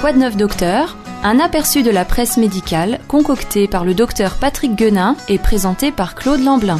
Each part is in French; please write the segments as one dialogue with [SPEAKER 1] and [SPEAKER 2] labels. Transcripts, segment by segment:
[SPEAKER 1] Quoi de neuf docteur? Un aperçu de la presse médicale concocté par le docteur Patrick Guenin et présenté par Claude Lamblin.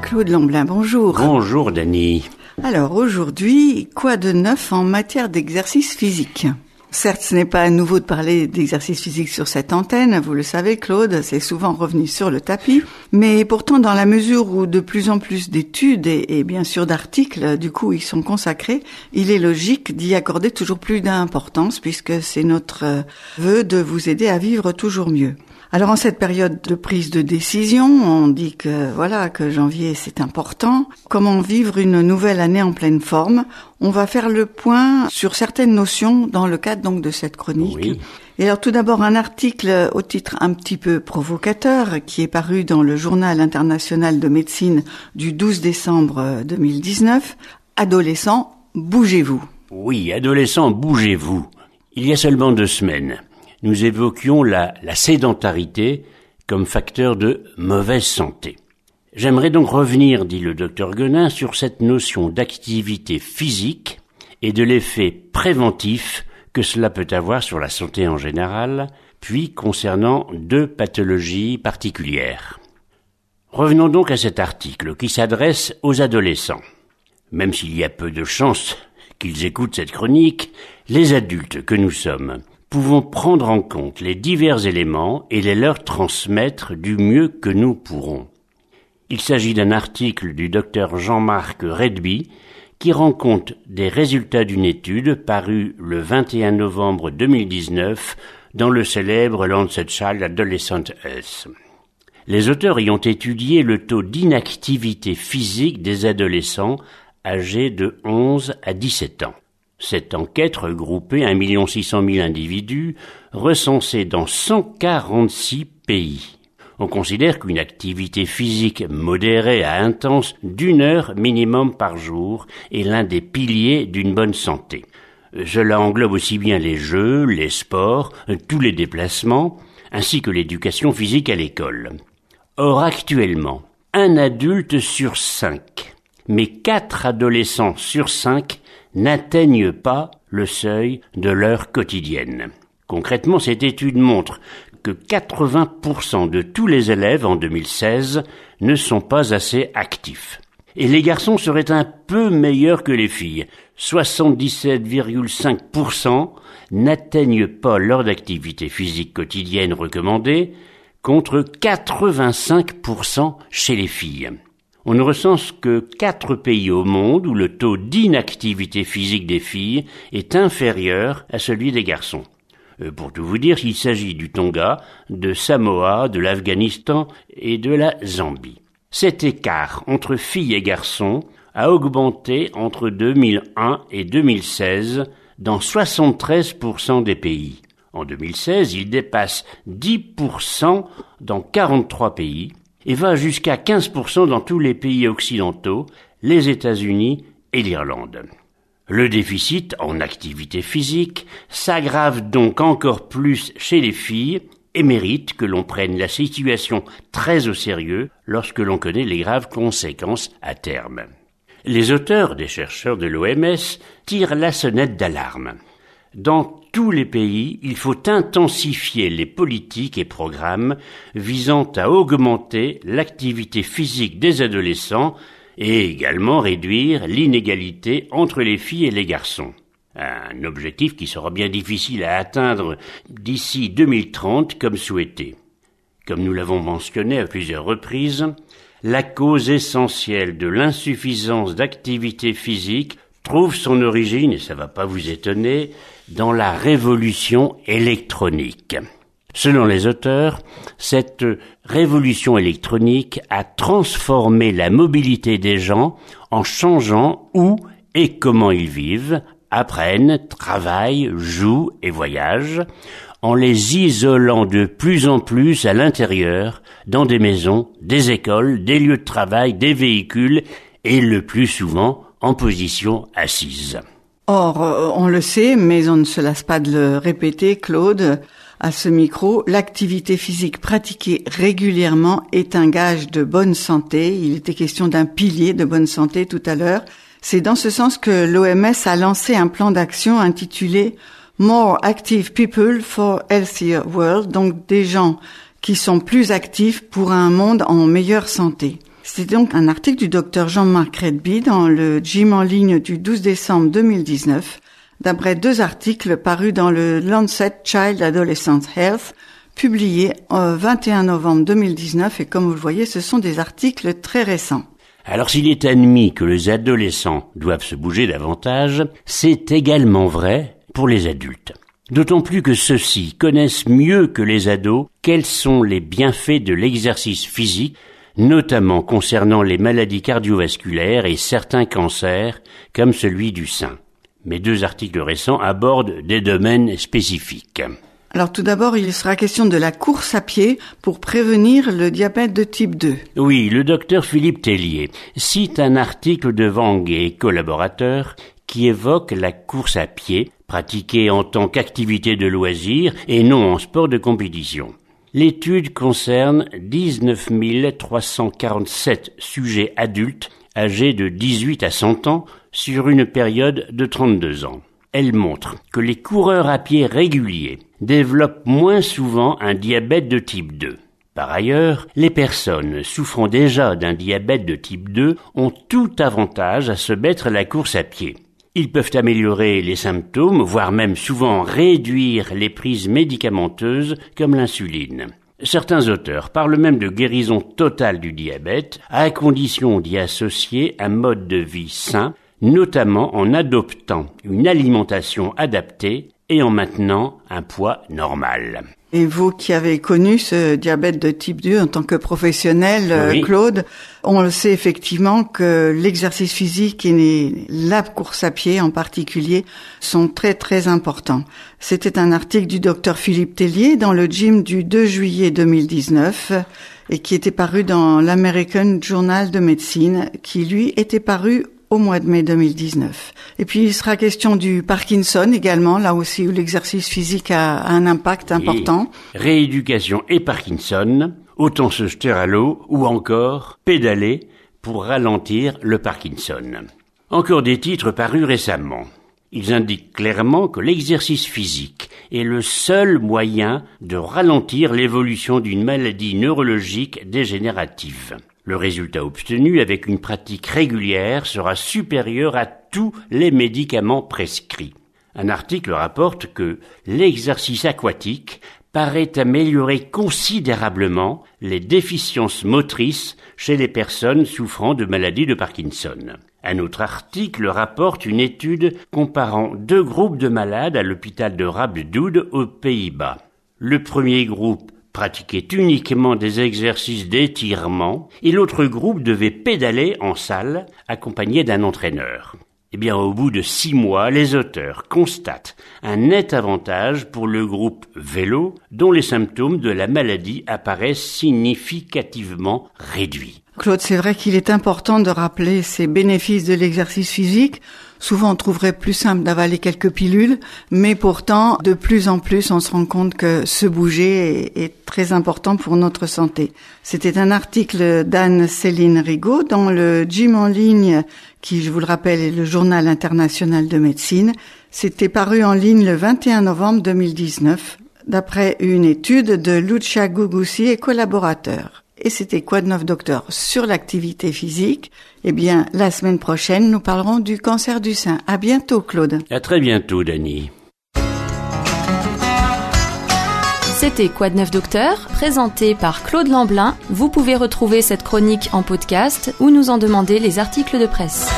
[SPEAKER 2] Claude Lamblin, bonjour.
[SPEAKER 3] Bonjour Dany.
[SPEAKER 2] Alors aujourd'hui, quoi de neuf en matière d'exercice physique? Certes, ce n'est pas nouveau de parler d'exercice physique sur cette antenne, vous le savez Claude, c'est souvent revenu sur le tapis, mais pourtant dans la mesure où de plus en plus d'études et, bien sûr d'articles du coup y sont consacrés, il est logique d'y accorder toujours plus d'importance puisque c'est notre euh, vœu de vous aider à vivre toujours mieux. Alors en cette période de prise de décision, on dit que voilà que janvier c'est important. Comment vivre une nouvelle année en pleine forme? On va faire le point sur certaines notions dans le cadre donc de cette chronique. Et alors tout d'abord un article au titre un petit peu provocateur qui est paru dans le Journal international de médecine du 12 décembre 2019. Adolescents, bougez-vous.
[SPEAKER 3] Oui, adolescents, bougez-vous. Il y a seulement deux semaines, nous évoquions la, sédentarité comme facteur de mauvaise santé. J'aimerais donc revenir, dit le docteur Guenin, sur cette notion d'activité physique et de l'effet préventif que cela peut avoir sur la santé en général, puis concernant deux pathologies particulières. Revenons donc à cet article qui s'adresse aux adolescents. Même s'il y a peu de chances qu'ils écoutent cette chronique, les adultes que nous sommes pouvons prendre en compte les divers éléments et les leur transmettre du mieux que nous pourrons. Il s'agit d'un article du docteur Jean-Marc Redby qui rend compte des résultats d'une étude parue le 21 novembre 2019 dans le célèbre Lancet Child Adolescent Health. Les auteurs y ont étudié le taux d'inactivité physique des adolescents âgés de 11 à 17 ans. Cette enquête regroupait 1 600 000 individus recensés dans 146 pays. On considère qu'une activité physique modérée à intense d'une heure minimum par jour est l'un des piliers d'une bonne santé. Cela englobe aussi bien les jeux, les sports, tous les déplacements, ainsi que l'éducation physique à l'école. Or actuellement, un adulte sur cinq, mais quatre adolescents sur cinq n'atteignent pas le seuil de l'heure quotidienne. Concrètement, cette étude montre que 80% de tous les élèves en 2016 ne sont pas assez actifs. Et les garçons seraient un peu meilleurs que les filles. 77,5% n'atteignent pas l'heure d'activité physique quotidienne recommandée, contre 85% chez les filles on ne recense que quatre pays au monde où le taux d'inactivité physique des filles est inférieur à celui des garçons. Euh, pour tout vous dire, il s'agit du Tonga, de Samoa, de l'Afghanistan et de la Zambie. Cet écart entre filles et garçons a augmenté entre 2001 et 2016 dans 73% des pays. En 2016, il dépasse 10% dans 43 pays et va jusqu'à 15% dans tous les pays occidentaux, les États-Unis et l'Irlande. Le déficit en activité physique s'aggrave donc encore plus chez les filles et mérite que l'on prenne la situation très au sérieux lorsque l'on connaît les graves conséquences à terme. Les auteurs des chercheurs de l'OMS tirent la sonnette d'alarme. Dans tous les pays, il faut intensifier les politiques et programmes visant à augmenter l'activité physique des adolescents et également réduire l'inégalité entre les filles et les garçons. Un objectif qui sera bien difficile à atteindre d'ici 2030 comme souhaité. Comme nous l'avons mentionné à plusieurs reprises, la cause essentielle de l'insuffisance d'activité physique trouve son origine, et ça va pas vous étonner, dans la révolution électronique. Selon les auteurs, cette révolution électronique a transformé la mobilité des gens en changeant où et comment ils vivent, apprennent, travaillent, jouent et voyagent, en les isolant de plus en plus à l'intérieur, dans des maisons, des écoles, des lieux de travail, des véhicules, et le plus souvent en position assise.
[SPEAKER 2] Or, euh, on le sait, mais on ne se lasse pas de le répéter, Claude, à ce micro, l'activité physique pratiquée régulièrement est un gage de bonne santé. Il était question d'un pilier de bonne santé tout à l'heure. C'est dans ce sens que l'OMS a lancé un plan d'action intitulé More Active People for Healthier World, donc des gens qui sont plus actifs pour un monde en meilleure santé. C'est donc un article du docteur Jean-Marc Redby dans le gym en ligne du 12 décembre 2019, d'après deux articles parus dans le Lancet Child Adolescent Health, publiés au 21 novembre 2019, et comme vous le voyez, ce sont des articles très récents.
[SPEAKER 3] Alors s'il est admis que les adolescents doivent se bouger davantage, c'est également vrai pour les adultes. D'autant plus que ceux-ci connaissent mieux que les ados quels sont les bienfaits de l'exercice physique, notamment concernant les maladies cardiovasculaires et certains cancers, comme celui du sein. Mes deux articles récents abordent des domaines spécifiques.
[SPEAKER 2] Alors tout d'abord, il sera question de la course à pied pour prévenir le diabète de type 2.
[SPEAKER 3] Oui, le docteur Philippe Tellier cite un article de Wang et collaborateurs qui évoque la course à pied pratiquée en tant qu'activité de loisir et non en sport de compétition. L'étude concerne 19 347 sujets adultes âgés de 18 à 100 ans sur une période de 32 ans. Elle montre que les coureurs à pied réguliers développent moins souvent un diabète de type 2. Par ailleurs, les personnes souffrant déjà d'un diabète de type 2 ont tout avantage à se mettre à la course à pied. Ils peuvent améliorer les symptômes, voire même souvent réduire les prises médicamenteuses comme l'insuline. Certains auteurs parlent même de guérison totale du diabète, à condition d'y associer un mode de vie sain notamment en adoptant une alimentation adaptée et en maintenant un poids normal.
[SPEAKER 2] Et vous qui avez connu ce diabète de type 2 en tant que professionnel, euh, Claude, on le sait effectivement que l'exercice physique et la course à pied en particulier sont très très importants. C'était un article du docteur Philippe Tellier dans le gym du 2 juillet 2019 et qui était paru dans l'American Journal de Médecine, qui lui était paru au mois de mai 2019. Et puis il sera question du Parkinson également, là aussi où l'exercice physique a un impact important.
[SPEAKER 3] rééducation et Parkinson, autant se jeter à l'eau ou encore pédaler pour ralentir le Parkinson. Encore des titres parus récemment. Ils indiquent clairement que l'exercice physique est le seul moyen de ralentir l'évolution d'une maladie neurologique dégénérative. Le résultat obtenu avec une pratique régulière sera supérieur à tous les médicaments prescrits. Un article rapporte que l'exercice aquatique paraît améliorer considérablement les déficiences motrices chez les personnes souffrant de maladies de Parkinson. Un autre article rapporte une étude comparant deux groupes de malades à l'hôpital de Rabdoud aux Pays-Bas. Le premier groupe pratiquait uniquement des exercices d'étirement et l'autre groupe devait pédaler en salle accompagné d'un entraîneur. Eh bien, au bout de six mois, les auteurs constatent un net avantage pour le groupe vélo dont les symptômes de la maladie apparaissent significativement réduits.
[SPEAKER 2] Claude, c'est vrai qu'il est important de rappeler ces bénéfices de l'exercice physique Souvent, on trouverait plus simple d'avaler quelques pilules, mais pourtant, de plus en plus, on se rend compte que se bouger est, très important pour notre santé. C'était un article d'Anne-Céline Rigaud dans le Gym en ligne, qui, je vous le rappelle, est le journal international de médecine. C'était paru en ligne le 21 novembre 2019, d'après une étude de Lucia Gugusi et collaborateurs. Et c'était quoi de neuf docteur? Sur l'activité physique Eh bien, la semaine prochaine, nous parlerons du cancer du sein. À bientôt, Claude.
[SPEAKER 3] À très bientôt, Dani.
[SPEAKER 1] C'était Quoi de neuf docteur, présenté par Claude Lamblin. Vous pouvez retrouver cette chronique en podcast ou nous en demander les articles de presse.